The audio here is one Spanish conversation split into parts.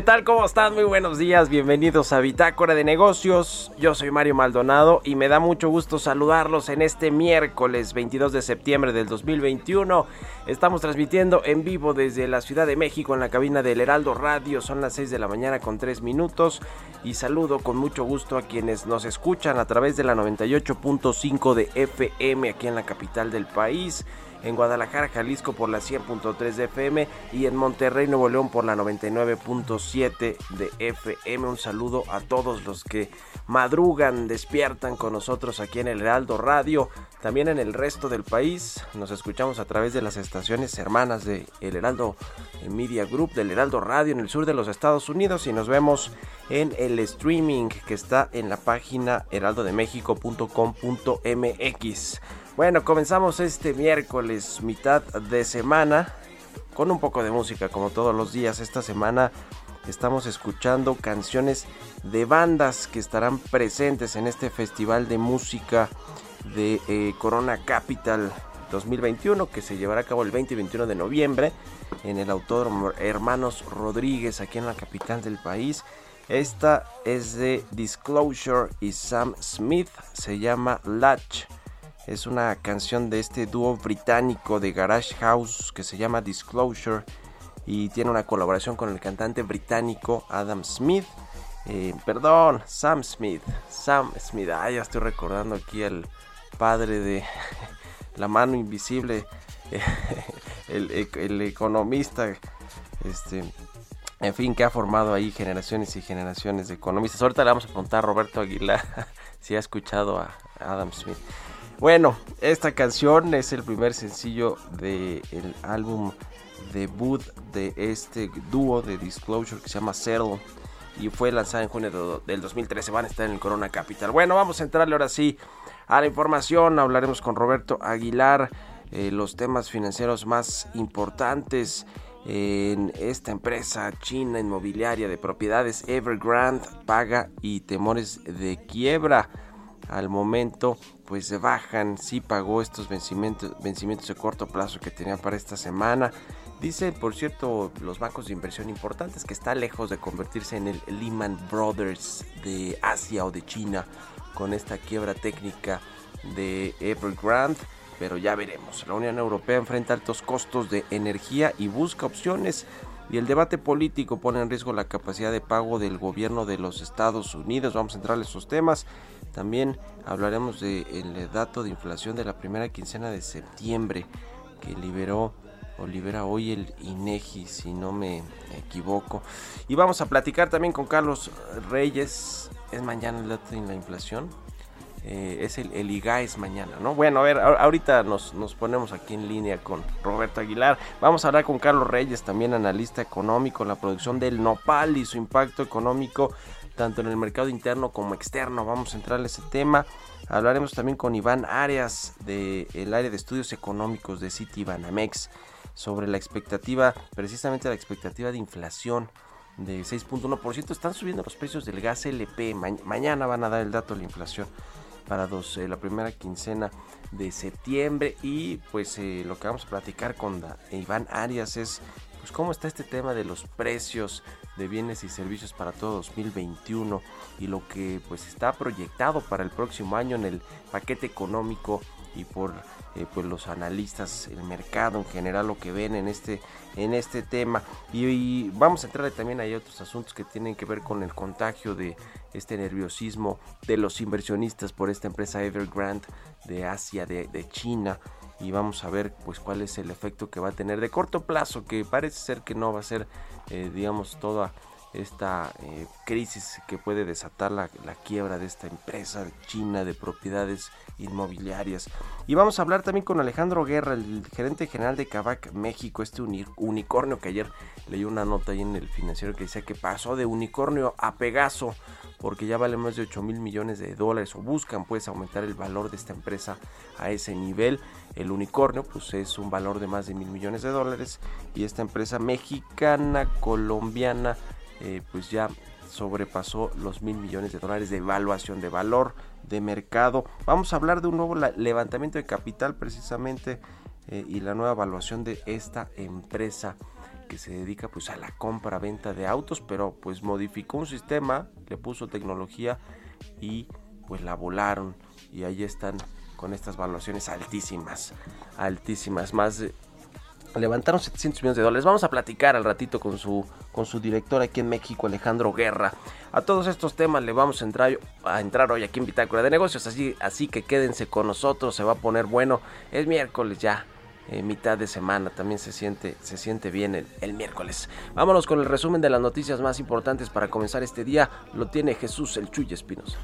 ¿Qué tal? ¿Cómo están? Muy buenos días, bienvenidos a Bitácora de Negocios. Yo soy Mario Maldonado y me da mucho gusto saludarlos en este miércoles 22 de septiembre del 2021. Estamos transmitiendo en vivo desde la Ciudad de México en la cabina del Heraldo Radio. Son las 6 de la mañana con 3 minutos y saludo con mucho gusto a quienes nos escuchan a través de la 98.5 de FM aquí en la capital del país en Guadalajara, Jalisco por la 100.3 de FM y en Monterrey, Nuevo León por la 99.7 de FM. Un saludo a todos los que madrugan, despiertan con nosotros aquí en el Heraldo Radio. También en el resto del país nos escuchamos a través de las estaciones hermanas de El Heraldo Media Group, del Heraldo Radio en el sur de los Estados Unidos y nos vemos en el streaming que está en la página heraldodemexico.com.mx. Bueno, comenzamos este miércoles, mitad de semana, con un poco de música como todos los días. Esta semana estamos escuchando canciones de bandas que estarán presentes en este festival de música de eh, Corona Capital 2021 que se llevará a cabo el 20 y 21 de noviembre en el Autódromo Hermanos Rodríguez aquí en la capital del país. Esta es de Disclosure y Sam Smith, se llama Latch. Es una canción de este dúo británico de Garage House que se llama Disclosure y tiene una colaboración con el cantante británico Adam Smith. Eh, perdón, Sam Smith. Sam Smith. Ah, ya estoy recordando aquí al padre de la mano invisible, el, el economista. Este, en fin, que ha formado ahí generaciones y generaciones de economistas. Ahorita le vamos a preguntar a Roberto Aguilar si ha escuchado a Adam Smith. Bueno, esta canción es el primer sencillo del álbum debut de este dúo de Disclosure que se llama Settle y fue lanzada en junio de, del 2013. Van a estar en el Corona Capital. Bueno, vamos a entrarle ahora sí a la información. Hablaremos con Roberto Aguilar eh, los temas financieros más importantes en esta empresa china inmobiliaria de propiedades Evergrande paga y temores de quiebra al momento pues se bajan, sí pagó estos vencimientos, vencimientos de corto plazo que tenía para esta semana. Dicen, por cierto, los bancos de inversión importantes que está lejos de convertirse en el Lehman Brothers de Asia o de China con esta quiebra técnica de Evergrande, pero ya veremos. La Unión Europea enfrenta altos costos de energía y busca opciones y el debate político pone en riesgo la capacidad de pago del gobierno de los Estados Unidos. Vamos a entrar en esos temas. También hablaremos del dato de inflación de la primera quincena de septiembre que liberó o libera hoy el INEGI, si no me equivoco. Y vamos a platicar también con Carlos Reyes. Es mañana el dato de la inflación. Eh, es el, el IGAES mañana, ¿no? Bueno, a ver, ahorita nos, nos, ponemos aquí en línea con Roberto Aguilar. Vamos a hablar con Carlos Reyes, también analista económico, la producción del nopal y su impacto económico tanto en el mercado interno como externo. Vamos a entrar en ese tema. Hablaremos también con Iván Arias del área de estudios económicos de City Banamex sobre la expectativa, precisamente la expectativa de inflación de 6.1%. Están subiendo los precios del gas LP. mañana van a dar el dato de la inflación para eh, la primera quincena de septiembre. Y pues eh, lo que vamos a platicar con Iván Arias es pues cómo está este tema de los precios de bienes y servicios para todo 2021 y lo que pues está proyectado para el próximo año en el paquete económico y por eh, pues los analistas, el mercado en general lo que ven en este en este tema. Y, vamos a entrar también hay otros asuntos que tienen que ver con el contagio de este nerviosismo de los inversionistas por esta empresa Evergrande de Asia, de, de China y vamos a ver pues cuál es el efecto que va a tener de corto plazo que parece ser que no va a ser eh, digamos toda esta eh, crisis que puede desatar la, quiebra de esta empresa china de propiedades inmobiliarias. Y vamos a hablar también con Alejandro Guerra, el gerente general de Kavak México, este unicornio que ayer leí una nota ahí en el financiero que decía que pasó de unicornio a Pegaso porque ya vale más de 8 mil millones de dólares o buscan pues aumentar el valor de esta empresa a ese nivel. El unicornio pues es un valor de más de mil millones de dólares y esta empresa mexicana, colombiana, eh, pues ya sobrepasó los mil millones de dólares de evaluación de valor de mercado. Vamos a hablar de un nuevo levantamiento de capital precisamente eh, y la nueva evaluación de esta empresa que se dedica pues a la compra venta de autos pero pues modificó un sistema le puso tecnología y pues la volaron y ahí están con estas valuaciones altísimas altísimas más de levantaron 700 millones de dólares. Vamos a platicar al ratito con su, con su director aquí en México, Alejandro Guerra. A todos estos temas le vamos a entrar, a entrar hoy aquí en Bitácora de Negocios, así, así que quédense con nosotros, se va a poner bueno. Es miércoles ya, eh, mitad de semana, también se siente, se siente bien el, el, miércoles. Vámonos con el resumen de las noticias más importantes para comenzar este día. Lo tiene Jesús el Chuy Espinos.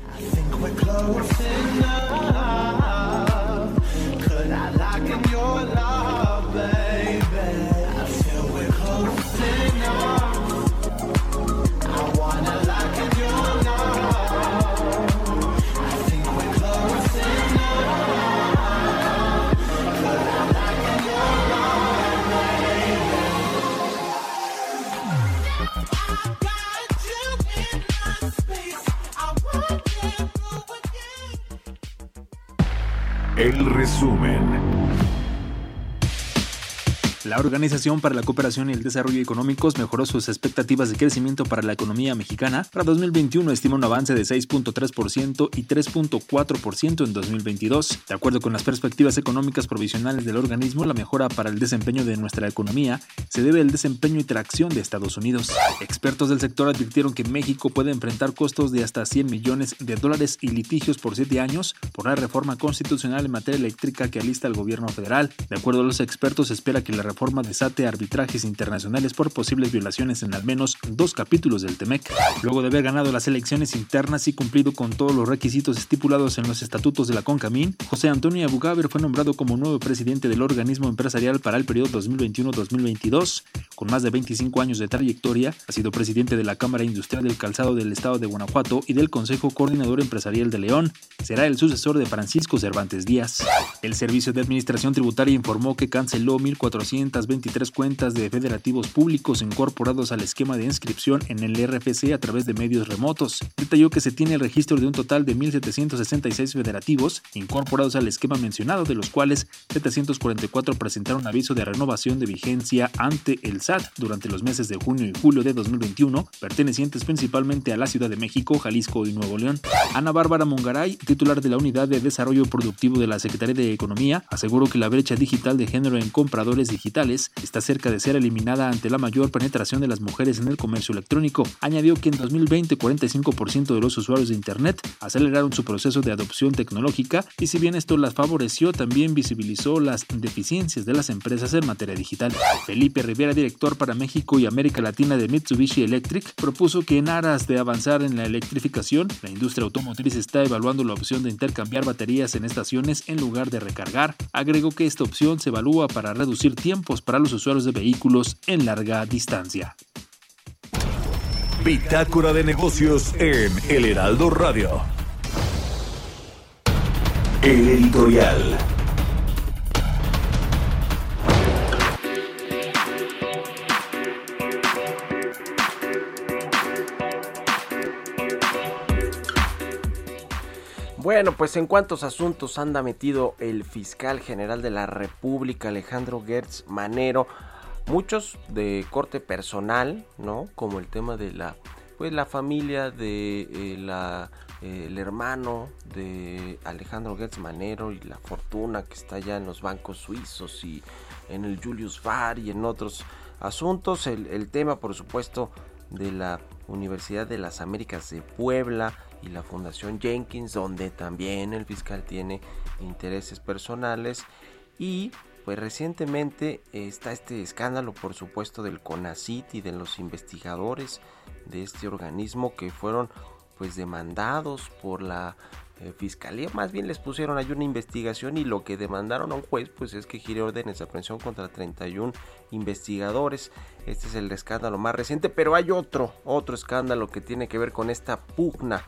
La Organización para la Cooperación y el Desarrollo Económicos mejoró sus expectativas de crecimiento para la economía mexicana. Para 2021 estima un avance de 6.3% y 3.4% en 2022. De acuerdo con las perspectivas económicas provisionales del organismo, la mejora para el desempeño de nuestra economía se debe al desempeño y tracción de Estados Unidos. Expertos del sector advirtieron que México puede enfrentar costos de hasta 100 millones de dólares y litigios por 7 años por la reforma constitucional en materia eléctrica que alista el gobierno federal. De acuerdo a los expertos, espera que la reforma desate arbitrajes internacionales por posibles violaciones en al menos dos capítulos del TEMEC. Luego de haber ganado las elecciones internas y cumplido con todos los requisitos estipulados en los estatutos de la CONCAMIN, José Antonio Abugaber fue nombrado como nuevo presidente del organismo empresarial para el periodo 2021-2022. Con más de 25 años de trayectoria, ha sido presidente de la Cámara Industrial del Calzado del Estado de Guanajuato y del Consejo Coordinador Empresarial de León. Será el sucesor de Francisco Cervantes Díaz. El Servicio de Administración Tributaria informó que canceló 1.400 23 cuentas de federativos públicos incorporados al esquema de inscripción en el RFC a través de medios remotos. Detalló que se tiene el registro de un total de 1.766 federativos incorporados al esquema mencionado, de los cuales 744 presentaron aviso de renovación de vigencia ante el SAT durante los meses de junio y julio de 2021, pertenecientes principalmente a la Ciudad de México, Jalisco y Nuevo León. Ana Bárbara Mungaray, titular de la Unidad de Desarrollo Productivo de la Secretaría de Economía, aseguró que la brecha digital de género en compradores digitales digitales está cerca de ser eliminada ante la mayor penetración de las mujeres en el comercio electrónico. Añadió que en 2020 45% de los usuarios de Internet aceleraron su proceso de adopción tecnológica y si bien esto las favoreció, también visibilizó las deficiencias de las empresas en materia digital. Felipe Rivera, director para México y América Latina de Mitsubishi Electric, propuso que en aras de avanzar en la electrificación, la industria automotriz está evaluando la opción de intercambiar baterías en estaciones en lugar de recargar. Agregó que esta opción se evalúa para reducir tiempos para los usuarios de vehículos en larga distancia. Bitácora de negocios en El Heraldo Radio. El editorial. Bueno, pues en cuántos asuntos anda metido el fiscal general de la República, Alejandro Gertz Manero, muchos de corte personal, ¿no? Como el tema de la, pues la familia de eh, la, eh, el hermano de Alejandro Gertz Manero y la fortuna que está ya en los bancos suizos y en el Julius Baer y en otros asuntos. El tema, por supuesto, de la Universidad de las Américas de Puebla y la Fundación Jenkins, donde también el fiscal tiene intereses personales. Y pues recientemente está este escándalo, por supuesto, del CONACIT y de los investigadores de este organismo que fueron pues demandados por la eh, fiscalía, más bien les pusieron ahí una investigación y lo que demandaron a un juez pues es que gire órdenes de aprehensión contra 31 investigadores. Este es el escándalo más reciente, pero hay otro, otro escándalo que tiene que ver con esta pugna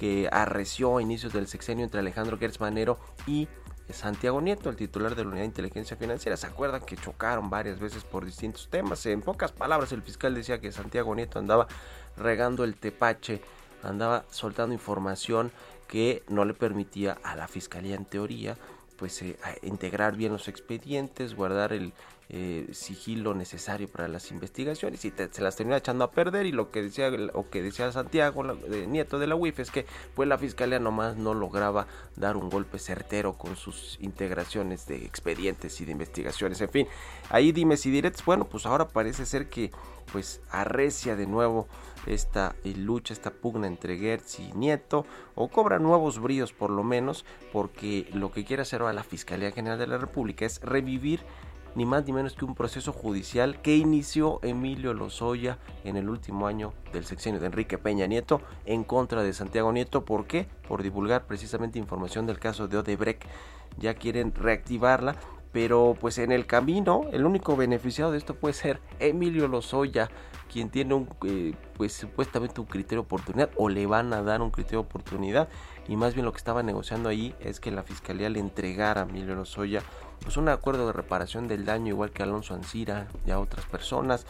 que arreció a inicios del sexenio entre Alejandro Gertz Manero y Santiago Nieto, el titular de la Unidad de Inteligencia Financiera. ¿Se acuerdan que chocaron varias veces por distintos temas? En pocas palabras, el fiscal decía que Santiago Nieto andaba regando el tepache, andaba soltando información que no le permitía a la fiscalía en teoría pues eh, integrar bien los expedientes, guardar el eh, sigilo necesario para las investigaciones y se las termina echando a perder y lo que decía o que decía Santiago nieto de la UIF es que pues la fiscalía nomás no lograba dar un golpe certero con sus integraciones de expedientes y de investigaciones. En fin ahí dime si diretes. Bueno pues ahora parece ser que pues arrecia de nuevo esta eh, lucha, esta pugna entre Gertz y Nieto, o cobra nuevos bríos por lo menos, porque lo que quiere hacer ahora la Fiscalía General de la República es revivir ni más ni menos que un proceso judicial que inició Emilio Lozoya en el último año del sexenio de Enrique Peña Nieto en contra de Santiago Nieto. ¿Por qué? Por divulgar precisamente información del caso de Odebrecht. Ya quieren reactivarla pero pues en el camino el único beneficiado de esto puede ser Emilio Lozoya, quien tiene un, eh, pues supuestamente un criterio de oportunidad o le van a dar un criterio de oportunidad y más bien lo que estaba negociando ahí es que la fiscalía le entregara a Emilio Lozoya pues un acuerdo de reparación del daño igual que Alonso Ancira y a otras personas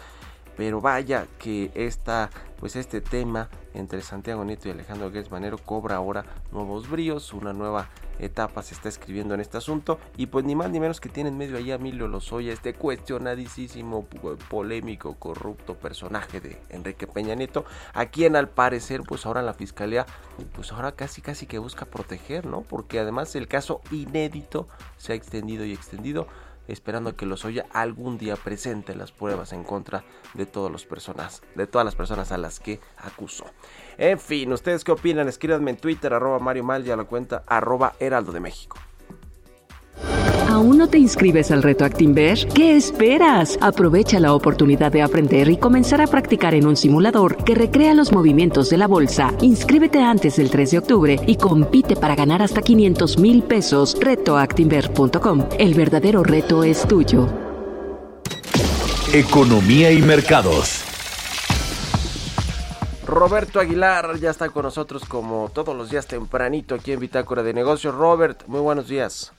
pero vaya que esta, pues este tema entre Santiago Nieto y Alejandro Guedes Manero cobra ahora nuevos bríos, una nueva etapa se está escribiendo en este asunto y pues ni más ni menos que tiene en medio ahí a Emilio Lozoya, este cuestionadísimo, polémico, corrupto personaje de Enrique Peña Nieto, a quien al parecer pues ahora la fiscalía pues ahora casi casi que busca proteger, ¿no? Porque además el caso inédito se ha extendido y extendido esperando que Lozoya algún día presente las pruebas en contra de todas las personas, de todas las personas a las que acusó. En fin, ¿ustedes qué opinan? Escríbanme en Twitter, arroba Mario Mal y a la cuenta arroba Heraldo de México. ¿Aún no te inscribes al reto Actinver? ¿Qué esperas? Aprovecha la oportunidad de aprender y comenzar a practicar en un simulador que recrea los movimientos de la bolsa. Inscríbete antes del 3 de octubre y compite para ganar hasta 500 mil pesos. Retoactinver.com. El verdadero reto es tuyo. Economía y mercados. Roberto Aguilar ya está con nosotros como todos los días tempranito aquí en Bitácora de Negocios. Robert, muy buenos días.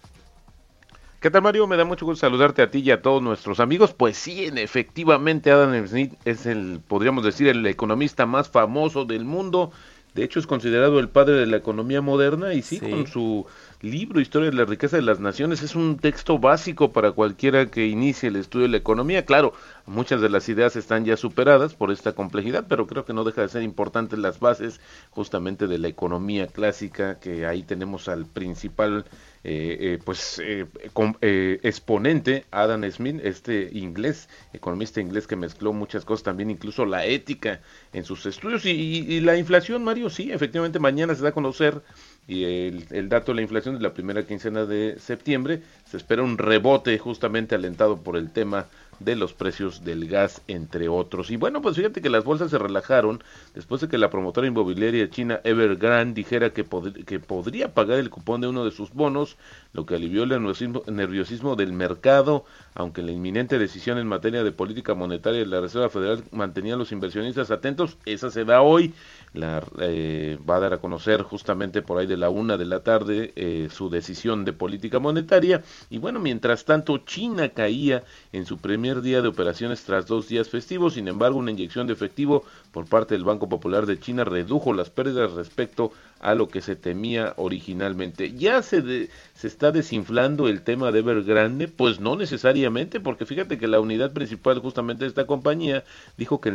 ¿Qué tal Mario? Me da mucho gusto saludarte a ti y a todos nuestros amigos. Pues sí, efectivamente Adam Smith es el, podríamos decir, el economista más famoso del mundo. De hecho es considerado el padre de la economía moderna y sí, con su libro Historia de la riqueza de las naciones es un texto básico para cualquiera que inicie el estudio de la economía. Claro, muchas de las ideas están ya superadas por esta complejidad, pero creo que no deja de ser importante las bases justamente de la economía clásica, que ahí tenemos al principal eh, eh, pues eh, exponente Adam Smith, este inglés, economista inglés que mezcló muchas cosas, también incluso la ética en sus estudios y, y la inflación, Mario, sí, efectivamente mañana se da a conocer y el, dato de la inflación de la primera quincena de septiembre. Se espera un rebote justamente alentado por el tema de los precios del gas, entre otros. Y bueno, pues fíjate que las bolsas se relajaron después de que la promotora inmobiliaria china Evergrande dijera que, que podría pagar el cupón de uno de sus bonos, lo que alivió el nerviosismo, nerviosismo del mercado, aunque la inminente decisión en materia de política monetaria de la Reserva Federal mantenía a los inversionistas atentos. Esa se da hoy la, eh, va a dar a conocer justamente por ahí de la una de la tarde eh, su decisión de política monetaria. Y bueno, mientras tanto, China caía en su primer día de operaciones tras dos días festivos. Sin embargo, una inyección de efectivo por parte del Banco Popular de China redujo las pérdidas respecto a lo que se temía originalmente. ¿Ya se, se está desinflando el tema de Evergrande? Pues no necesariamente, porque fíjate que la unidad principal justamente de esta compañía dijo que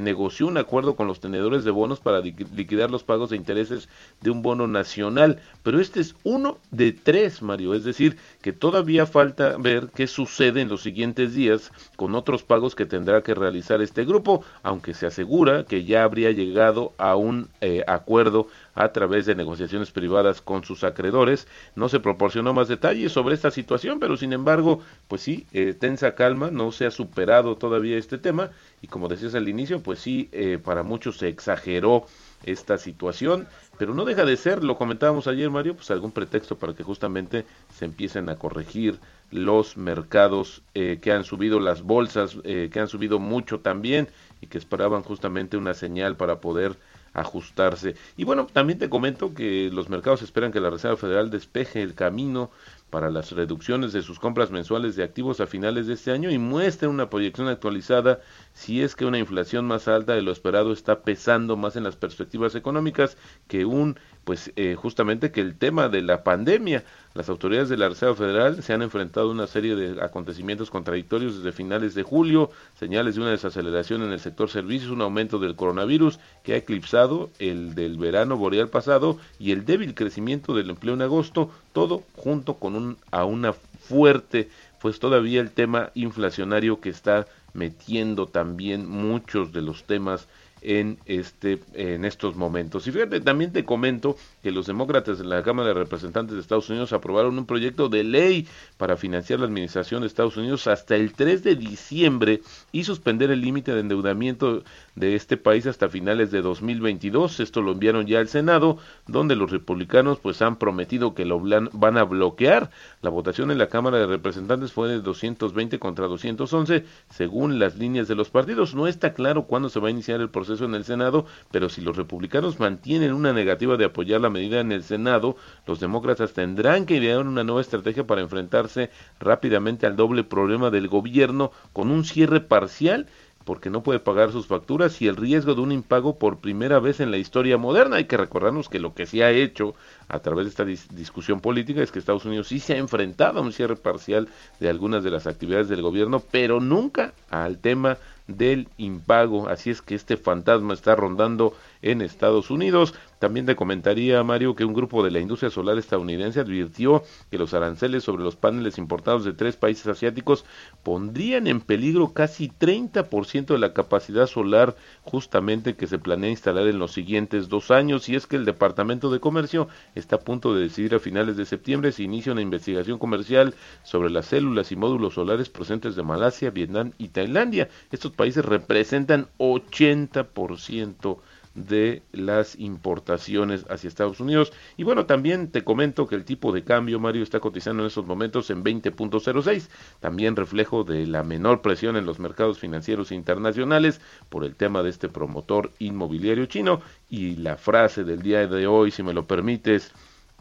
negoció un acuerdo con los tenedores de bonos para liquidar los pagos de intereses de un bono nacional. Pero este es uno de tres, Mario. Es decir, que todavía falta ver qué sucede en los siguientes días con otros pagos que tendrá que realizar este grupo, aunque se asegura que ya habría llegado a un eh, acuerdo a través de negociaciones privadas con sus acreedores. No se proporcionó más detalles sobre esta situación, pero sin embargo, pues sí, eh, tensa calma, no se ha superado todavía este tema y como decías al inicio, pues sí, eh, para muchos se exageró esta situación, pero no deja de ser, lo comentábamos ayer Mario, pues algún pretexto para que justamente se empiecen a corregir los mercados eh, que han subido las bolsas, que han subido mucho también y que esperaban justamente una señal para poder ajustarse. Y bueno, también te comento que los mercados esperan que la Reserva Federal despeje el camino para las reducciones de sus compras mensuales de activos a finales de este año y muestre una proyección actualizada si es que una inflación más alta de lo esperado está pesando más en las perspectivas económicas que un pues eh, justamente que el tema de la pandemia. Las autoridades de la Reserva Federal se han enfrentado a una serie de acontecimientos contradictorios desde finales de julio, señales de una desaceleración en el sector servicios, un aumento del coronavirus que ha eclipsado el del verano boreal pasado y el débil crecimiento del empleo en agosto, todo junto con un a una fuerte pues todavía el tema inflacionario que está metiendo también muchos de los temas en este en estos momentos. Y fíjate, también te comento que los demócratas en la Cámara de Representantes de Estados Unidos aprobaron un proyecto de ley para financiar la administración de Estados Unidos hasta el 3 de diciembre y suspender el límite de endeudamiento de este país hasta finales de 2022. Esto lo enviaron ya al Senado, donde los republicanos pues han prometido que lo van a bloquear. La votación en la Cámara de Representantes fue de 220 contra 211, según las líneas de los partidos. No está claro cuándo se va a iniciar el proceso en el Senado, pero si los republicanos mantienen una negativa de apoyar la medida en el Senado, los demócratas tendrán que idear una nueva estrategia para enfrentarse rápidamente al doble problema del gobierno con un cierre parcial porque no puede pagar sus facturas y el riesgo de un impago por primera vez en la historia moderna. Hay que recordarnos que lo que se ha hecho a través de esta discusión política es que Estados Unidos sí se ha enfrentado a un cierre parcial de algunas de las actividades del gobierno, pero nunca al tema del impago. Así es que este fantasma está rondando en Estados Unidos. También te comentaría, Mario, que un grupo de la industria solar estadounidense advirtió que los aranceles sobre los paneles importados de tres países asiáticos pondrían en peligro casi 30% de la capacidad solar justamente que se planea instalar en los siguientes dos años. Y es que el Departamento de Comercio está a punto de decidir a finales de septiembre si inicia una investigación comercial sobre las células y módulos solares procedentes de Malasia, Vietnam y Tailandia. Estos países representan 80% de las importaciones hacia Estados Unidos. Y bueno, también te comento que el tipo de cambio, Mario, está cotizando en estos momentos en 20.06, también reflejo de la menor presión en los mercados financieros internacionales por el tema de este promotor inmobiliario chino. Y la frase del día de hoy, si me lo permites,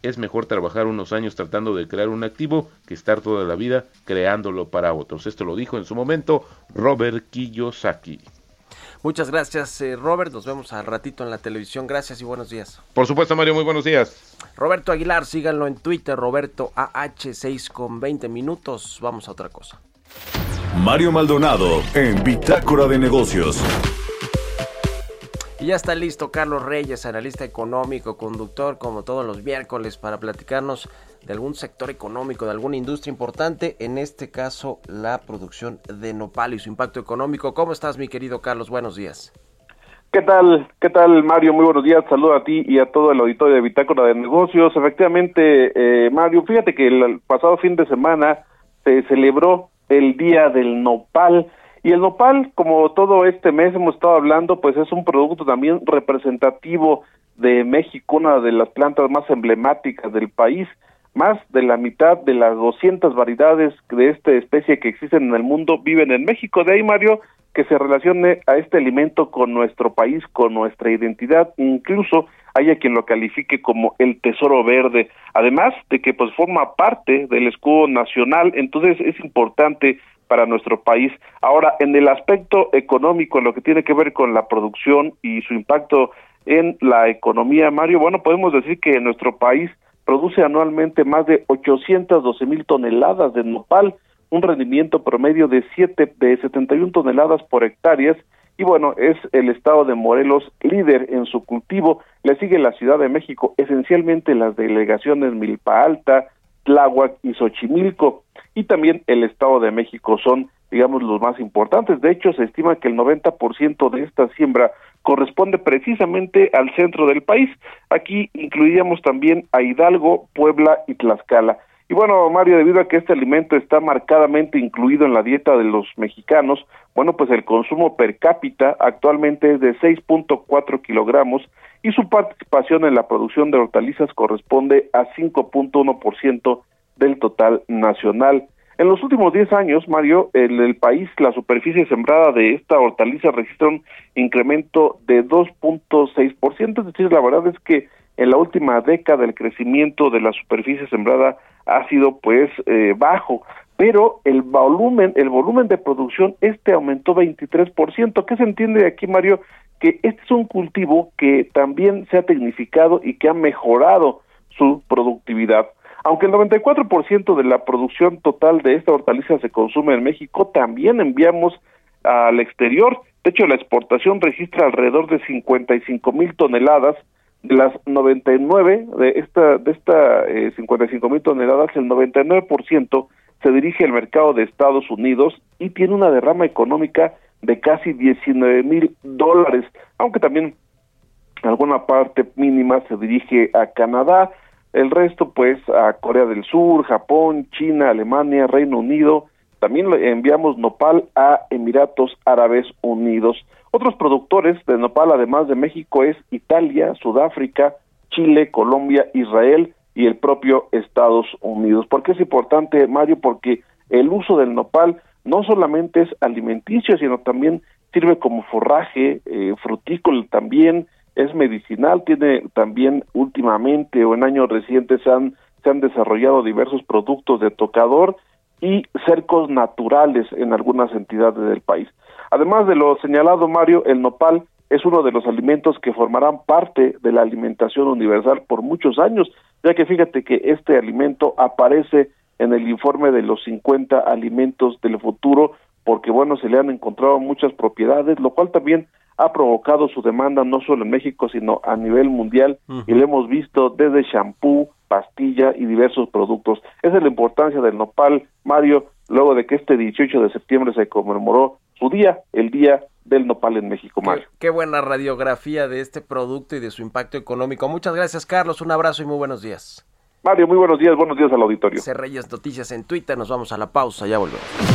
es mejor trabajar unos años tratando de crear un activo que estar toda la vida creándolo para otros. Esto lo dijo en su momento Robert Kiyosaki. Muchas gracias, eh, Robert. Nos vemos al ratito en la televisión. Gracias y buenos días. Por supuesto, Mario. Muy buenos días. Roberto Aguilar, síganlo en Twitter, Roberto AH6 con 20 minutos. Vamos a otra cosa. Mario Maldonado en Bitácora de Negocios. Ya está listo Carlos Reyes, analista económico, conductor, como todos los miércoles, para platicarnos de algún sector económico, de alguna industria importante, en este caso la producción de nopal y su impacto económico. ¿Cómo estás, mi querido Carlos? Buenos días. ¿Qué tal? ¿Qué tal, Mario? Muy buenos días. Saludo a ti y a todo el auditorio de Bitácora de Negocios. Efectivamente, eh, Mario, fíjate que el pasado fin de semana se celebró el Día del Nopal. Y el nopal, como todo este mes hemos estado hablando, pues es un producto también representativo de México, una de las plantas más emblemáticas del país. Más de la mitad de las 200 variedades de esta especie que existen en el mundo viven en México. De ahí, Mario, que se relacione a este alimento con nuestro país, con nuestra identidad, incluso haya quien lo califique como el tesoro verde, además de que pues forma parte del escudo nacional, entonces es importante para nuestro país. Ahora, en el aspecto económico, lo que tiene que ver con la producción y su impacto en la economía, Mario, bueno, podemos decir que nuestro país produce anualmente más de 812 mil toneladas de nopal, un rendimiento promedio de siete de 71 toneladas por hectáreas y bueno, es el estado de Morelos líder en su cultivo, le sigue la Ciudad de México, esencialmente las delegaciones Milpa Alta, Tláhuac y Xochimilco, y también el estado de México son, digamos, los más importantes. De hecho, se estima que el 90% de esta siembra corresponde precisamente al centro del país. Aquí incluiríamos también a Hidalgo, Puebla y Tlaxcala. Y bueno, Mario, debido a que este alimento está marcadamente incluido en la dieta de los mexicanos, bueno, pues el consumo per cápita actualmente es de 6.4 kilogramos y su participación en la producción de hortalizas corresponde a 5.1% del total nacional. En los últimos 10 años, Mario, en el país la superficie sembrada de esta hortaliza registra un incremento de 2.6%, es decir, la verdad es que en la última década el crecimiento de la superficie sembrada ha sido pues eh, bajo, pero el volumen, el volumen de producción este aumentó 23%. ¿Qué se entiende de aquí, Mario? Que este es un cultivo que también se ha tecnificado y que ha mejorado su productividad. Aunque el 94% de la producción total de esta hortaliza se consume en México, también enviamos al exterior. De hecho, la exportación registra alrededor de 55 mil toneladas. De las 99 de esta de esta eh, 55 mil toneladas, el 99% se dirige al mercado de Estados Unidos y tiene una derrama económica de casi 19 mil dólares, aunque también alguna parte mínima se dirige a Canadá, el resto pues a Corea del Sur, Japón, China, Alemania, Reino Unido, también enviamos nopal a Emiratos Árabes Unidos. Otros productores de nopal además de México es Italia, Sudáfrica, Chile, Colombia, Israel y el propio Estados Unidos. ¿Por qué es importante, Mario? Porque el uso del nopal no solamente es alimenticio, sino también sirve como forraje, eh, frutícola también, es medicinal, tiene también últimamente o en años recientes se han, se han desarrollado diversos productos de tocador y cercos naturales en algunas entidades del país. Además de lo señalado, Mario, el nopal es uno de los alimentos que formarán parte de la alimentación universal por muchos años, ya que fíjate que este alimento aparece en el informe de los 50 alimentos del futuro, porque bueno, se le han encontrado muchas propiedades, lo cual también ha provocado su demanda no solo en México, sino a nivel mundial, y lo hemos visto desde shampoo, pastilla y diversos productos. Esa es la importancia del nopal, Mario, luego de que este 18 de septiembre se conmemoró su día, el Día del Nopal en México, Mario. Qué, qué buena radiografía de este producto y de su impacto económico. Muchas gracias, Carlos. Un abrazo y muy buenos días. Mario, muy buenos días, buenos días al auditorio. Reyes Noticias en Twitter, nos vamos a la pausa, ya volvemos.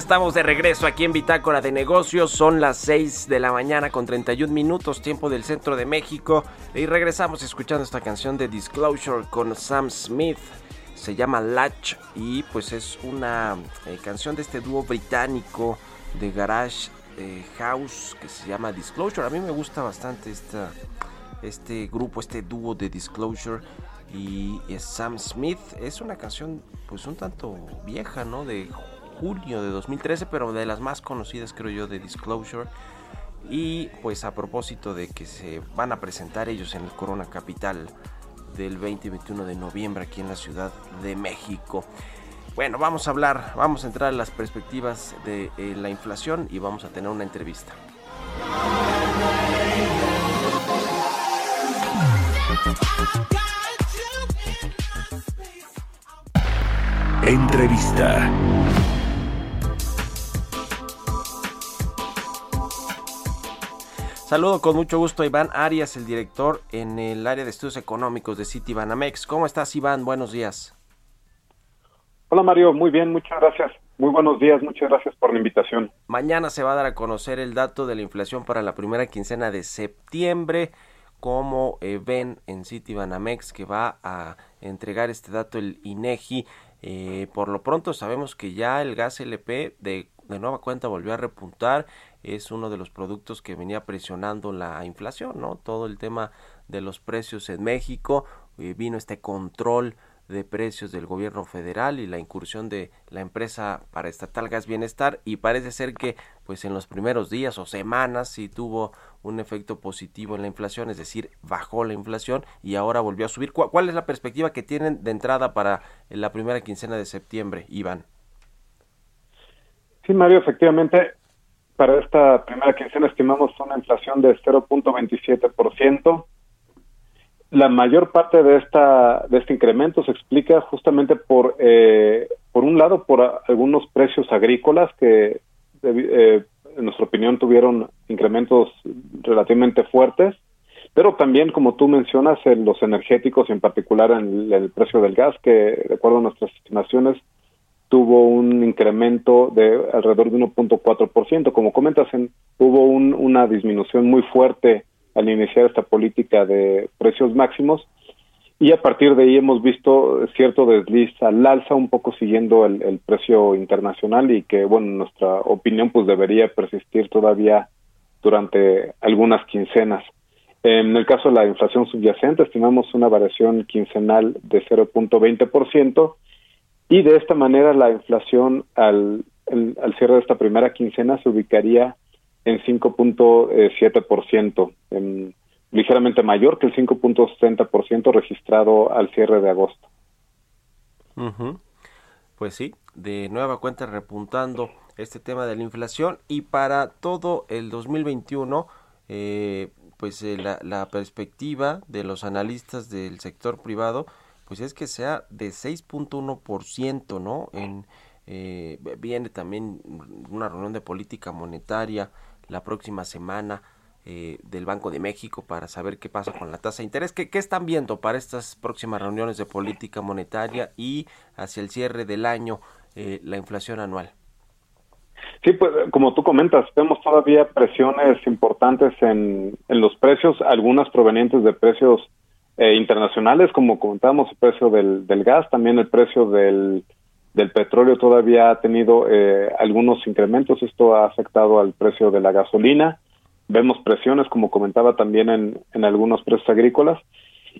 Estamos de regreso aquí en Bitácora de Negocios. Son las 6 de la mañana con 31 minutos, tiempo del centro de México. Y regresamos escuchando esta canción de Disclosure con Sam Smith. Se llama Latch y pues es una eh, canción de este dúo británico de garage eh, house que se llama Disclosure. A mí me gusta bastante esta, este grupo, este dúo de Disclosure y Sam Smith. Es una canción pues un tanto vieja, ¿no? De julio de 2013, pero de las más conocidas creo yo de Disclosure. Y pues a propósito de que se van a presentar ellos en el Corona Capital del 20 y 21 de noviembre aquí en la Ciudad de México. Bueno, vamos a hablar, vamos a entrar en las perspectivas de eh, la inflación y vamos a tener una entrevista. Entrevista. Saludo con mucho gusto a Iván Arias, el director en el área de estudios económicos de City Banamex. ¿Cómo estás, Iván? Buenos días. Hola, Mario. Muy bien, muchas gracias. Muy buenos días, muchas gracias por la invitación. Mañana se va a dar a conocer el dato de la inflación para la primera quincena de septiembre. ¿Cómo eh, ven en City Banamex que va a entregar este dato el INEGI? Eh, por lo pronto sabemos que ya el gas LP de, de nueva cuenta volvió a repuntar es uno de los productos que venía presionando la inflación, ¿no? Todo el tema de los precios en México, eh, vino este control de precios del gobierno federal y la incursión de la empresa para estatal Gas Bienestar y parece ser que pues en los primeros días o semanas sí tuvo un efecto positivo en la inflación, es decir, bajó la inflación y ahora volvió a subir. ¿Cuál es la perspectiva que tienen de entrada para la primera quincena de septiembre, Iván? Sí, Mario, efectivamente, para esta primera quincena estimamos una inflación de 0.27%. La mayor parte de esta de este incremento se explica justamente por eh, por un lado por algunos precios agrícolas que eh, en nuestra opinión tuvieron incrementos relativamente fuertes, pero también como tú mencionas en los energéticos y en particular en el precio del gas que de acuerdo a nuestras estimaciones tuvo un incremento de alrededor de 1.4%. Como comentas, hubo una disminución muy fuerte al iniciar esta política de precios máximos y a partir de ahí hemos visto cierto desliz al alza, un poco siguiendo el, precio internacional y que, bueno, en nuestra opinión, pues debería persistir todavía durante algunas quincenas. En el caso de la inflación subyacente, estimamos una variación quincenal de 0.20%, y de esta manera la inflación al, al cierre de esta primera quincena se ubicaría en 5.7%, ligeramente mayor que el 5.60% registrado al cierre de agosto. Pues sí, de nueva cuenta repuntando este tema de la inflación y para todo el 2021, eh, pues eh, la, la perspectiva de los analistas del sector privado pues es que sea de 6.1%, ¿no? En, eh, viene también una reunión de política monetaria la próxima semana eh, del Banco de México para saber qué pasa con la tasa de interés. ¿Qué, ¿Qué, están viendo para estas próximas reuniones de política monetaria y hacia el cierre del año eh, la inflación anual? Sí, pues como tú comentas, vemos todavía presiones importantes en, en los precios, algunas provenientes de precios eh, internacionales, como comentábamos, el precio del, del gas, también el precio del, petróleo todavía ha tenido eh, algunos incrementos, esto ha afectado al precio de la gasolina, vemos presiones, como comentaba también en, algunos precios agrícolas,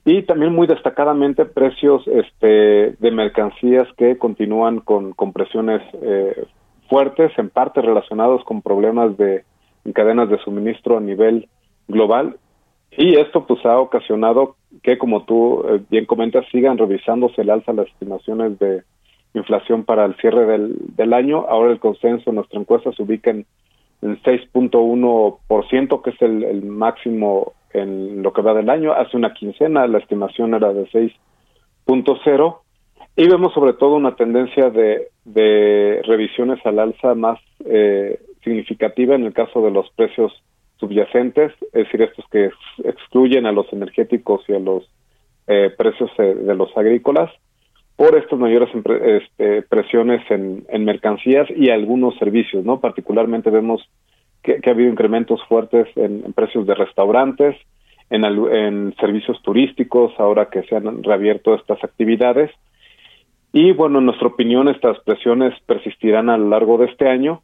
y también muy destacadamente precios este, de mercancías que continúan con, con presiones eh, fuertes, en parte relacionados con problemas de en cadenas de suministro a nivel global y esto pues ha ocasionado que, como tú eh, bien comentas, sigan revisándose el alza las estimaciones de inflación para el cierre del, del año. Ahora el consenso en nuestra encuesta se ubica en, en 6.1%, que es el, el, máximo en lo que va del año. Hace una quincena la estimación era de 6.0 y vemos sobre todo una tendencia de, de revisiones al alza más eh, significativa en el caso de los precios subyacentes, es decir, estos que excluyen a los energéticos y a los eh, precios eh, de los agrícolas, por estas mayores este, presiones en, mercancías y algunos servicios, ¿no? Particularmente vemos que, ha habido incrementos fuertes en, precios de restaurantes, en, en, servicios turísticos, ahora que se han reabierto estas actividades. Y bueno, en nuestra opinión, estas presiones persistirán a lo largo de este año,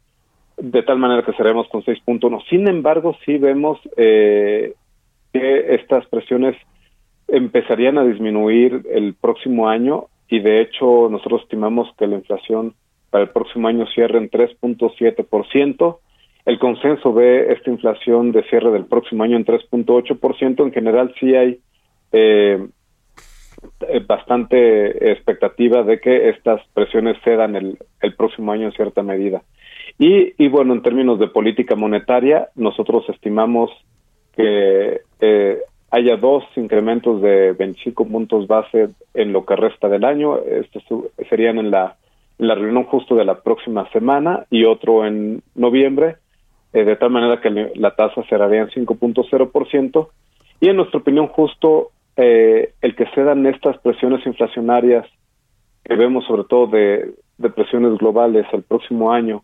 de tal manera que seremos con 6.1. Sin embargo, sí vemos eh, que estas presiones empezarían a disminuir el próximo año y de hecho nosotros estimamos que la inflación para el próximo año cierre en 3.7%. El consenso ve esta inflación de cierre del próximo año en 3.8%. En general sí hay eh, eh, bastante expectativa de que estas presiones cedan el, el próximo año en cierta medida. Y, y, bueno, en términos de política monetaria, nosotros estimamos que eh, haya dos incrementos de 25 puntos base en lo que resta del año. Estos serían en la, reunión justo de la próxima semana y otro en noviembre, eh, de tal manera que la tasa cerraría en 5.0%. Y en nuestra opinión, justo eh, el que se dan estas presiones inflacionarias que vemos sobre todo de, de presiones globales el próximo año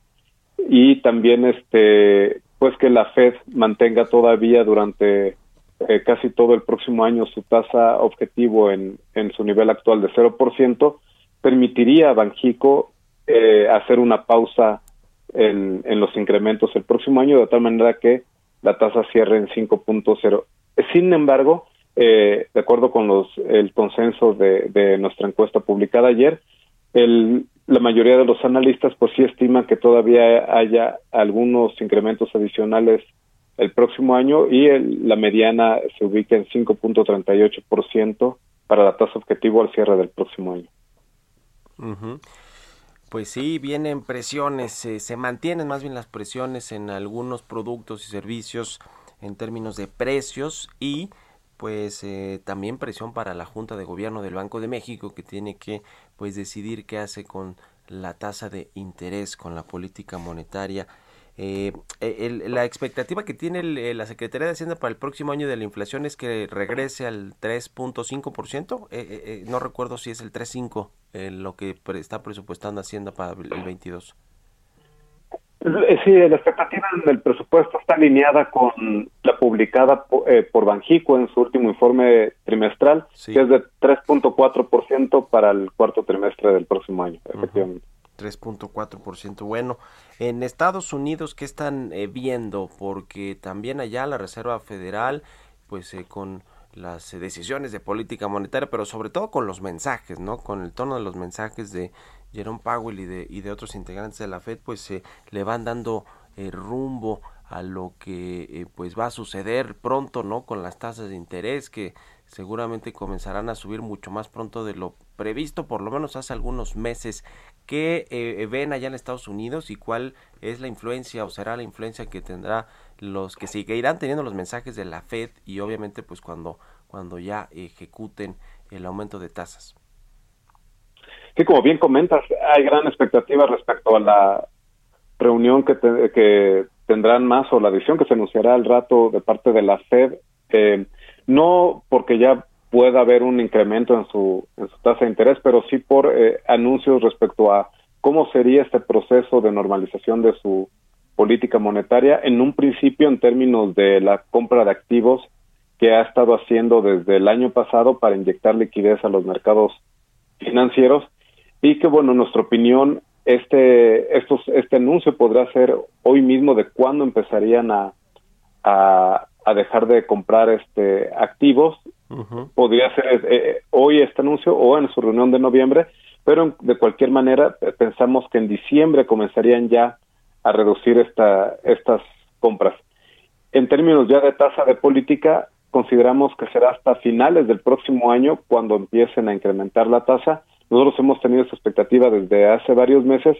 y también este pues que la Fed mantenga todavía durante eh, casi todo el próximo año su tasa objetivo en, en su nivel actual de 0%, permitiría a Banjico eh, hacer una pausa en, en los incrementos el próximo año, de tal manera que la tasa cierre en 5.0. Sin embargo, eh, de acuerdo con los, el consenso de, de nuestra encuesta publicada ayer, el, la mayoría de los analistas pues sí estiman que todavía haya algunos incrementos adicionales el próximo año y la mediana se ubica en 5.38% para la tasa objetivo al cierre del próximo año. Pues sí, vienen presiones, se mantienen más bien las presiones en algunos productos y servicios en términos de precios y pues eh, también presión para la Junta de Gobierno del Banco de México que tiene que pues decidir qué hace con la tasa de interés, con la política monetaria eh, la expectativa que tiene la Secretaría de Hacienda para el próximo año de la inflación es que regrese al 3.5%. Eh, eh, eh, no recuerdo si es el 3.5 lo que está presupuestando Hacienda para el 22. Sí, la expectativa del presupuesto está alineada con la publicada por Banjico en su último informe trimestral, que es de 3.4% para el cuarto trimestre del próximo año, efectivamente. 3.4%. Bueno, en Estados Unidos, ¿qué están eh, viendo? Porque también allá la Reserva Federal, pues eh, con las eh, decisiones de política monetaria, pero sobre todo con los mensajes, ¿no? Con el tono de los mensajes de Jerome Powell y de, y de otros integrantes de la Fed, pues le van dando rumbo a lo que pues va a suceder pronto, ¿no? Con las tasas de interés que seguramente comenzarán a subir mucho más pronto de lo previsto, por lo menos hace algunos meses. ¿Qué eh, ven allá en Estados Unidos y cuál es la influencia o será la influencia que tendrá los que seguirán teniendo los mensajes de la Fed y obviamente pues cuando, cuando ya ejecuten el aumento de tasas? Sí, como bien comentas, hay gran expectativa respecto a la reunión que, que tendrán más o la decisión que se anunciará al rato de parte de la Fed. Eh, no porque ya pueda haber un incremento en su, en su tasa de interés, pero sí por eh, anuncios respecto a cómo sería este proceso de normalización de su política monetaria, en un principio en términos de la compra de activos que ha estado haciendo desde el año pasado para inyectar liquidez a los mercados financieros y que bueno, en nuestra opinión este estos este anuncio podrá ser hoy mismo de cuándo empezarían a, a, a dejar de comprar este activos podría ser eh, eh, hoy este anuncio o en su reunión de noviembre, pero de cualquier manera pensamos que en diciembre comenzarían ya a reducir esta, estas compras. En términos ya de tasa de política, consideramos que será hasta finales del próximo año cuando empiecen a incrementar la tasa. Nosotros hemos tenido esa expectativa desde hace varios meses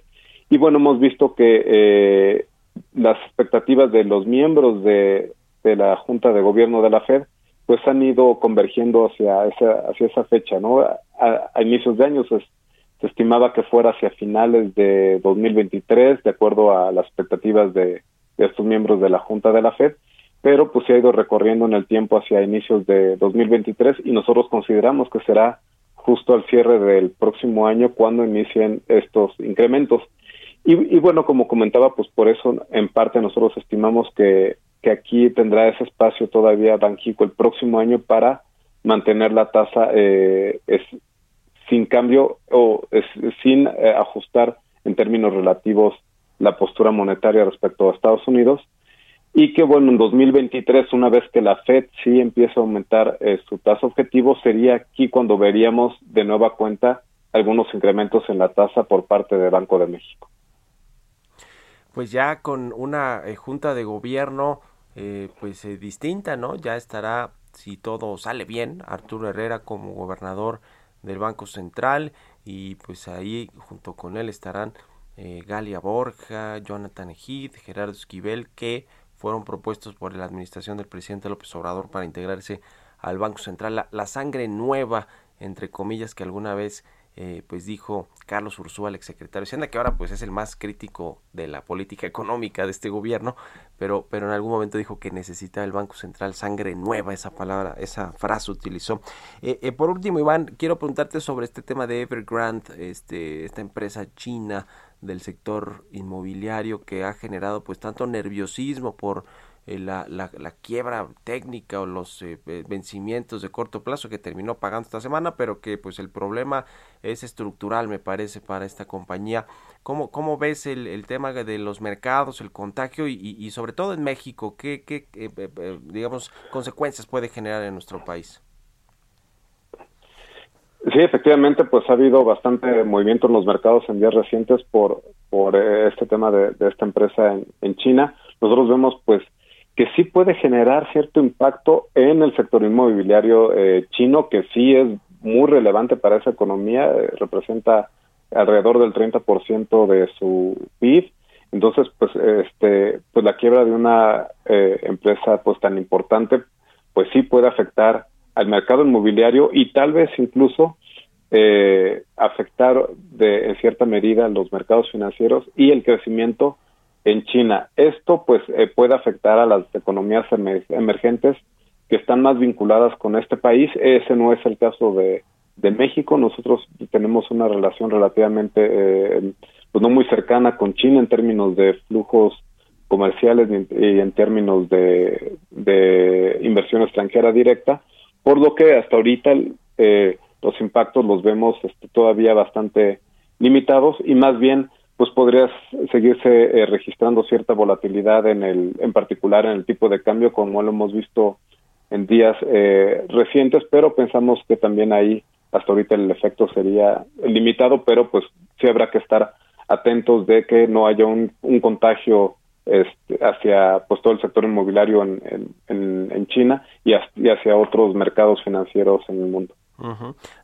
y bueno, hemos visto que las expectativas de los miembros de, de la Junta de Gobierno de la Fed pues han ido convergiendo hacia esa, hacia esa fecha, ¿no? A, inicios de años se, estimaba que fuera hacia finales de 2023, de acuerdo a las expectativas de, estos miembros de la Junta de la FED, pero pues se ha ido recorriendo en el tiempo hacia inicios de 2023 y nosotros consideramos que será justo al cierre del próximo año cuando inicien estos incrementos. Y, y, bueno, como comentaba, pues por eso en parte nosotros estimamos que, que aquí tendrá ese espacio todavía Banjico el próximo año para mantener la tasa eh, es, sin cambio o es, sin eh, ajustar en términos relativos la postura monetaria respecto a Estados Unidos y que bueno en 2023 una vez que la Fed sí empieza a aumentar eh, su tasa objetivo sería aquí cuando veríamos de nueva cuenta algunos incrementos en la tasa por parte del Banco de México. Pues ya con una eh, junta de gobierno eh, pues eh, distinta, ¿no? Ya estará si todo sale bien Arturo Herrera como gobernador del Banco Central y pues ahí junto con él estarán Galia Borja, Jonathan Heath, Gerardo Esquivel, que fueron propuestos por la administración del presidente López Obrador para integrarse al Banco Central. La, sangre nueva, entre comillas, que alguna vez eh, pues dijo Carlos Ursúa, el exsecretario Hacienda, que ahora pues es el más crítico de la política económica de este gobierno, pero, pero en algún momento dijo que necesita el Banco Central sangre nueva, esa palabra, esa frase utilizó. Eh, eh, por último, Iván, quiero preguntarte sobre este tema de Evergrande, este, esta empresa china del sector inmobiliario que ha generado pues tanto nerviosismo por eh, la, la, la, quiebra técnica o los eh, vencimientos de corto plazo que terminó pagando esta semana, pero que pues el problema es estructural, me parece, para esta compañía. ¿Cómo, cómo ves el, el tema de los mercados, el contagio y, y, sobre todo en México? ¿Qué, qué eh, digamos, consecuencias puede generar en nuestro país? Sí, efectivamente, pues ha habido bastante movimiento en los mercados en días recientes por, por este tema de, de esta empresa en, en China. Nosotros vemos pues que sí puede generar cierto impacto en el sector inmobiliario eh, chino, que sí es muy relevante para esa economía, eh, representa alrededor del 30% de su PIB. Entonces, pues, este, pues la quiebra de una eh, empresa pues tan importante, pues sí puede afectar al mercado inmobiliario y tal vez incluso eh, afectar de en cierta medida los mercados financieros y el crecimiento en China. Esto pues eh, puede afectar a las economías emergentes que están más vinculadas con este país. Ese no es el caso de, México. Nosotros tenemos una relación relativamente eh, pues no muy cercana con China en términos de flujos comerciales y en, términos de, de, inversión extranjera directa, por lo que hasta ahorita eh, los impactos los vemos este, todavía bastante limitados y más bien pues podría seguirse eh, registrando cierta volatilidad en el en particular en el tipo de cambio como lo hemos visto en días eh, recientes pero pensamos que también ahí hasta ahorita el efecto sería limitado pero pues sí habrá que estar atentos de que no haya un, un contagio este, hacia pues todo el sector inmobiliario en, en, en China y hacia, otros mercados financieros en el mundo.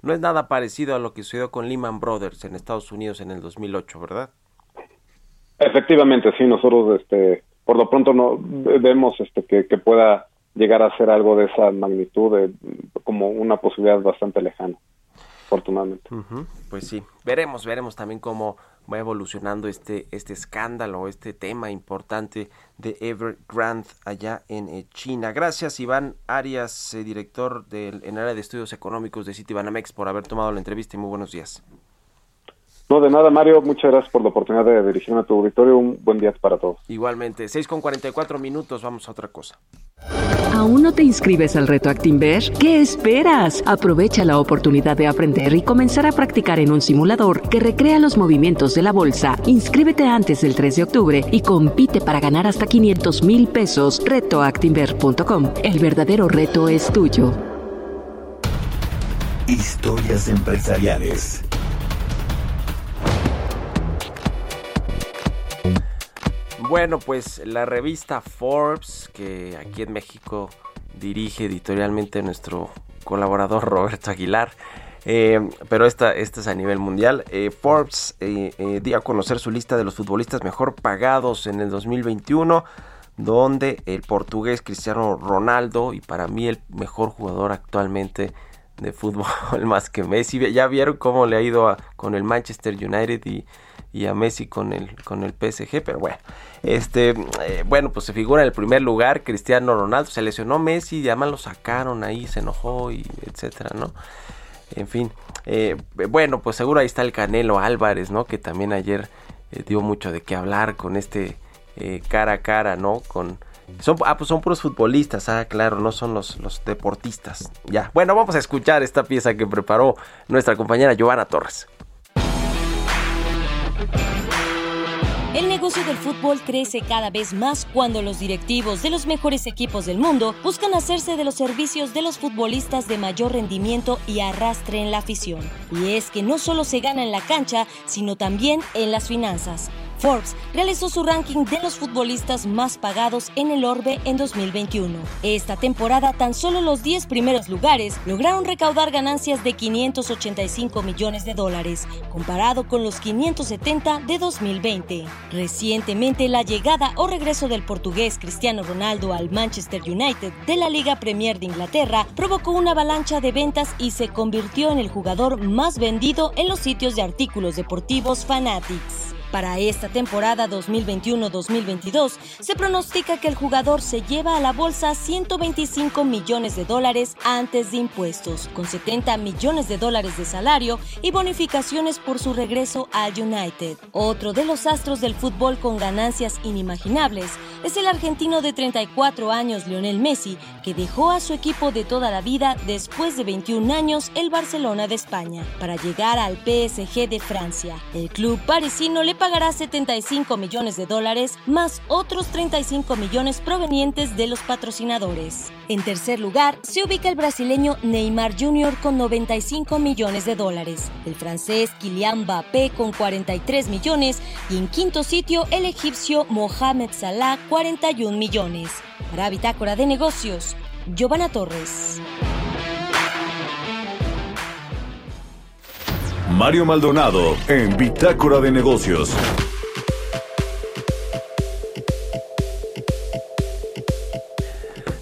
No es nada parecido a lo que sucedió con Lehman Brothers en Estados Unidos en el 2008, ¿verdad? Efectivamente, sí, nosotros este, por lo pronto no vemos este, que, que pueda llegar a ser algo de esa magnitud de, como una posibilidad bastante lejana, afortunadamente. Pues sí, veremos, veremos también cómo va evolucionando este, este escándalo, este tema importante de Evergrande allá en eh, China. Gracias Iván Arias, eh, director del en área de estudios económicos de Citibanamex, por haber tomado la entrevista y muy buenos días. No, de nada, Mario. Muchas gracias por la oportunidad de dirigirme a tu auditorio. Un buen día para todos. Igualmente, 6 con 44 minutos. Vamos a otra cosa. ¿Aún no te inscribes al reto Actinver? ¿Qué esperas? Aprovecha la oportunidad de aprender y comenzar a practicar en un simulador que recrea los movimientos de la bolsa. Inscríbete antes del 3 de octubre y compite para ganar hasta 500 mil pesos. Retoactinver.com. El verdadero reto es tuyo. Historias empresariales. Bueno, pues la revista Forbes, que aquí en México dirige editorialmente nuestro colaborador Roberto Aguilar, eh, pero esta, esta es a nivel mundial. Eh, Forbes eh, dio a conocer su lista de los futbolistas mejor pagados en el 2021, donde el portugués Cristiano Ronaldo, y para mí el mejor jugador actualmente de fútbol más que Messi, ya vieron cómo le ha ido con el Manchester United y y a Messi con el, con el PSG, pero bueno, este, eh, bueno, pues se figura en el primer lugar Cristiano Ronaldo, se lesionó Messi y además lo sacaron ahí, se enojó y etcétera, ¿no? En fin, eh, bueno, pues seguro ahí está el Canelo Álvarez, ¿no? Que también ayer eh, dio mucho de qué hablar con este cara a cara, ¿no? Con son, ah, pues son puros futbolistas, ah, claro, no son los, los deportistas. Ya, bueno, vamos a escuchar esta pieza que preparó nuestra compañera Giovanna Torres. El negocio del fútbol crece cada vez más cuando los directivos de los mejores equipos del mundo buscan hacerse de los servicios de los futbolistas de mayor rendimiento y arrastre en la afición. Y es que no solo se gana en la cancha, sino también en las finanzas. Forbes realizó su ranking de los futbolistas más pagados en el Orbe en 2021. Esta temporada tan solo los 10 primeros lugares lograron recaudar ganancias de 585 millones de dólares, comparado con los 570 de 2020. Recientemente la llegada o regreso del portugués Cristiano Ronaldo al Manchester United de la Liga Premier de Inglaterra provocó una avalancha de ventas y se convirtió en el jugador más vendido en los sitios de artículos deportivos Fanatics. Para esta temporada 2021-2022 se pronostica que el jugador se lleva a la bolsa 125 millones de dólares antes de impuestos, con 70 millones de dólares de salario y bonificaciones por su regreso al United. Otro de los astros del fútbol con ganancias inimaginables es el argentino de 34 años Lionel Messi, que dejó a su equipo de toda la vida después de 21 años el Barcelona de España para llegar al PSG de Francia. El club parisino le pagará 75 millones de dólares más otros 35 millones provenientes de los patrocinadores. En tercer lugar, se ubica el brasileño Neymar Jr. con 95 millones de dólares, el francés Kylian Mbappé con 43 millones y en quinto sitio el egipcio Mohamed Salah 41 millones. Para Bitácora de Negocios, Giovanna Torres. Mario Maldonado en Bitácora de Negocios.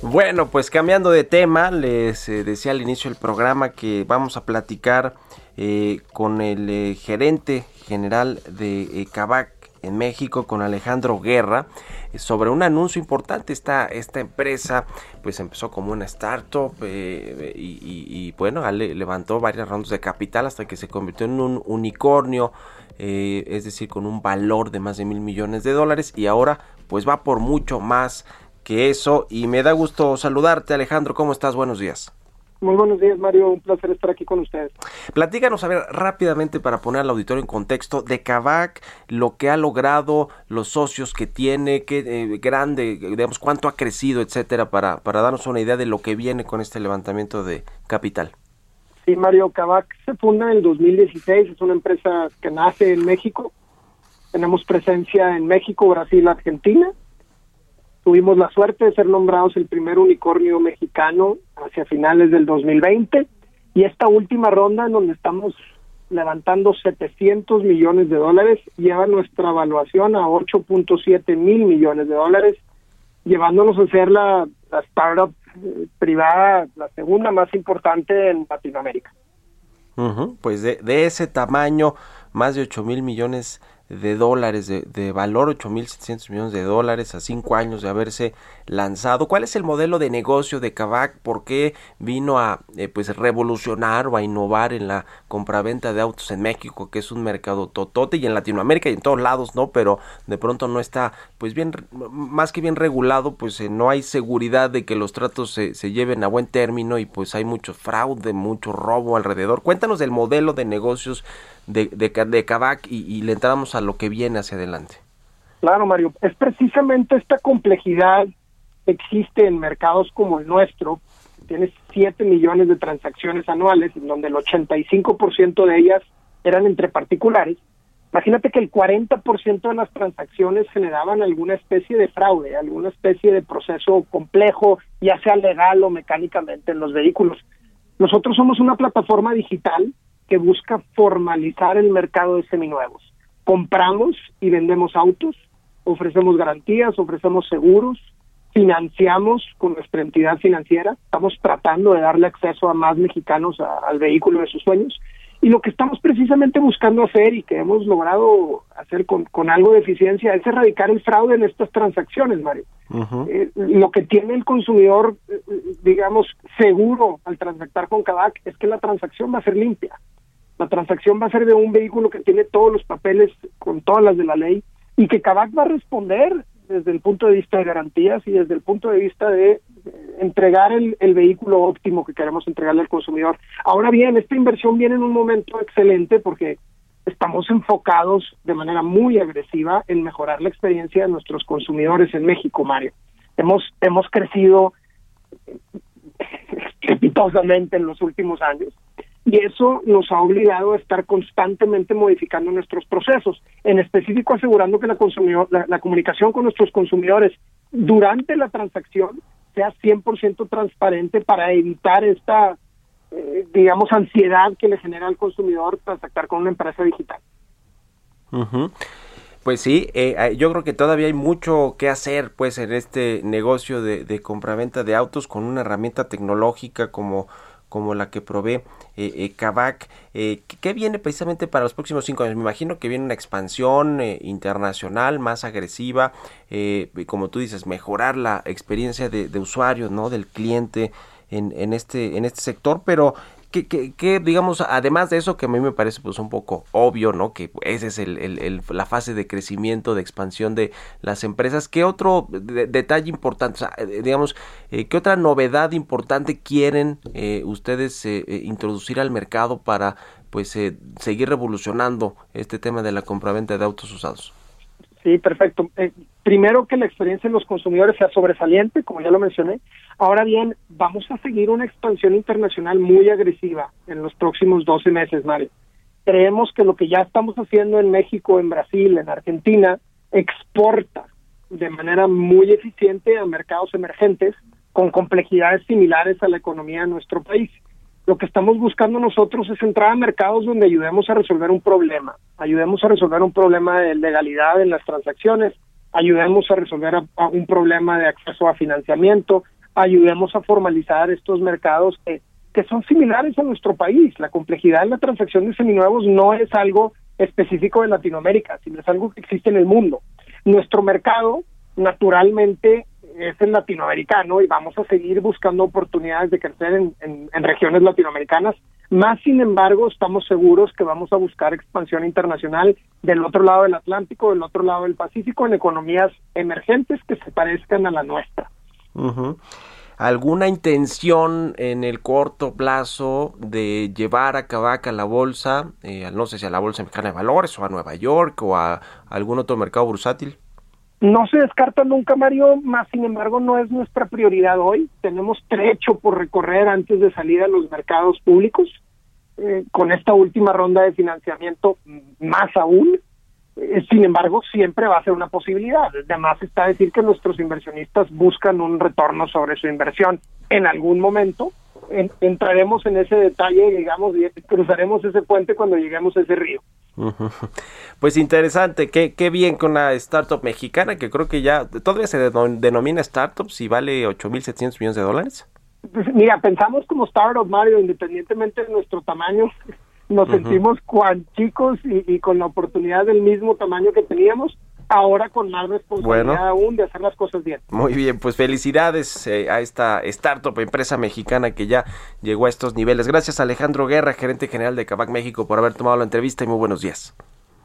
Bueno, pues cambiando de tema, les eh, decía al inicio del programa que vamos a platicar eh, con el eh, gerente general de Cabac en México, con Alejandro Guerra, sobre un anuncio importante. Esta, esta empresa pues empezó como una startup y, y, bueno, levantó varias rondas de capital hasta que se convirtió en un unicornio, es decir, con un valor de más de mil millones de dólares y ahora pues va por mucho más que eso. Y me da gusto saludarte, Alejandro. ¿Cómo estás? Buenos días. Muy buenos días, Mario. Un placer estar aquí con ustedes. Platícanos, a ver, rápidamente para poner al auditorio en contexto de Kavak, lo que ha logrado, los socios que tiene, qué eh, grande, digamos, cuánto ha crecido, etcétera, para, para darnos una idea de lo que viene con este levantamiento de capital. Sí, Mario, Kavak se funda en el 2016, es una empresa que nace en México. Tenemos presencia en México, Brasil, Argentina Tuvimos la suerte de ser nombrados el primer unicornio mexicano hacia finales del 2020 y esta última ronda en donde estamos levantando 700 millones de dólares lleva nuestra evaluación a 8.7 mil millones de dólares, llevándonos a ser la, startup eh, privada, la segunda más importante en Latinoamérica. pues de, de, ese tamaño, más de 8 mil millones de dólares, de, de valor 8.700 millones de dólares a cinco años de haberse lanzado. ¿Cuál es el modelo de negocio de Kavak? ¿Por qué vino a eh, pues revolucionar o a innovar en la compraventa de autos en México, que es un mercado totote y en Latinoamérica y en todos lados, ¿no? Pero de pronto no está pues bien, más que bien regulado, pues eh, no hay seguridad de que los tratos se, se lleven a buen término y pues hay mucho fraude, mucho robo alrededor. Cuéntanos del modelo de negocios de, de, y, y le entramos a lo que viene hacia adelante. Claro, Mario, es precisamente esta complejidad existe en mercados como el nuestro. Tienes 7 millones de transacciones anuales, en donde el 85% de ellas eran entre particulares. Imagínate que el 40% de las transacciones generaban alguna especie de fraude, alguna especie de proceso complejo, ya sea legal o mecánicamente en los vehículos. Nosotros somos una plataforma digital que busca formalizar el mercado de seminuevos. Compramos y vendemos autos, ofrecemos garantías, ofrecemos seguros, financiamos con nuestra entidad financiera, estamos tratando de darle acceso a más mexicanos al vehículo de sus sueños Y lo que estamos precisamente buscando hacer y que hemos logrado hacer con, con algo de eficiencia es erradicar el fraude en estas transacciones, Mario. Eh, lo que tiene el consumidor, eh, digamos, seguro al transactar con Kavak es que la transacción va a ser limpia. La transacción va a ser de un vehículo que tiene todos los papeles con todas las de la ley y que Kavak va a responder desde el punto de vista de garantías y desde el punto de vista de entregar el, vehículo óptimo que queremos entregarle al consumidor. Ahora bien, esta inversión viene en un momento excelente porque estamos enfocados de manera muy agresiva en mejorar la experiencia de nuestros consumidores en México, Mario. Hemos, hemos crecido estrepitosamente en los últimos años y eso nos ha obligado a estar constantemente modificando nuestros procesos, en específico asegurando que la, consumidor, la, comunicación con nuestros consumidores durante la transacción sea 100% transparente para evitar esta, eh, digamos, ansiedad que le genera al consumidor transactar con una empresa digital. Pues sí, eh, yo creo que todavía hay mucho que hacer pues en este negocio de, de compraventa de autos con una herramienta tecnológica como como la que provee eh, eh, Kavak. Eh, ¿Qué viene precisamente para los próximos cinco años? Me imagino que viene una expansión eh, internacional más agresiva, eh, como tú dices, mejorar la experiencia de, de usuario, ¿no? Del cliente en, en, este, en este sector, pero que, que, que, digamos, además de eso, que a mí me parece pues un poco obvio, ¿no? Que esa es el, el, la fase de crecimiento, de expansión de las empresas. ¿Qué otro de, detalle importante, eh, digamos, eh, qué otra novedad importante quieren eh, ustedes eh, eh, introducir al mercado para, pues, seguir revolucionando este tema de la compraventa de autos usados? Sí, perfecto. Eh, primero que la experiencia de los consumidores sea sobresaliente, como ya lo mencioné. Ahora bien, vamos a seguir una expansión internacional muy agresiva en los próximos 12 meses, Mario. Creemos que lo que ya estamos haciendo en México, en Brasil, en Argentina, exporta de manera muy eficiente a mercados emergentes con complejidades similares a la economía de nuestro país. Lo que estamos buscando nosotros es entrar a mercados donde ayudemos a resolver un problema, ayudemos a resolver un problema de legalidad en las transacciones, ayudemos a resolver un problema de acceso a financiamiento, ayudemos a formalizar estos mercados que, que son similares a nuestro país. La complejidad en la transacción de seminuevos no es algo específico de Latinoamérica, sino es algo que existe en el mundo. Nuestro mercado, naturalmente, es el latinoamericano y vamos a seguir buscando oportunidades de crecer en, regiones latinoamericanas. Más sin embargo, estamos seguros que vamos a buscar expansión internacional del otro lado del Atlántico, del otro lado del Pacífico, en economías emergentes que se parezcan a la nuestra. ¿Alguna intención en el corto plazo de llevar a Kavak a la bolsa, eh, no sé si a la Bolsa Mexicana de Valores o a Nueva York o a algún otro mercado bursátil? No se descarta nunca, Mario, más sin embargo no es nuestra prioridad hoy. Tenemos trecho por recorrer antes de salir a los mercados públicos. Eh, con esta última ronda de financiamiento, más aún. Eh, sin embargo, siempre va a ser una posibilidad. Además está decir que nuestros inversionistas buscan un retorno sobre su inversión en algún momento. En, entraremos en ese detalle, digamos, y cruzaremos ese puente cuando lleguemos a ese río. Pues interesante, qué, qué bien con una startup mexicana que creo que ya todavía se denomina startup si vale 8.700 millones de dólares. Pues mira, pensamos como startup, Mario, independientemente de nuestro tamaño, nos uh -huh. sentimos cuan chicos y, y, con la oportunidad del mismo tamaño que teníamos, ahora con más responsabilidad bueno, aún de hacer las cosas bien. Muy bien, pues felicidades eh, a esta startup, empresa mexicana que ya llegó a estos niveles. Gracias Alejandro Guerra, gerente general de Cabac México, por haber tomado la entrevista y muy buenos días.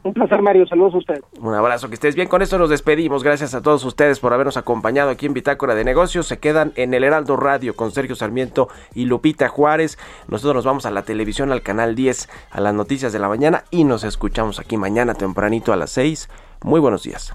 Un placer, Mario. Saludos a usted. Un abrazo, que estés bien. Con esto nos despedimos. Gracias a todos ustedes por habernos acompañado aquí en Bitácora de Negocios. Se quedan en el Heraldo Radio con Sergio Sarmiento y Lupita Juárez. Nosotros nos vamos a la televisión, al canal 10, a las noticias de la mañana y nos escuchamos aquí mañana tempranito a las 6. Muy buenos días.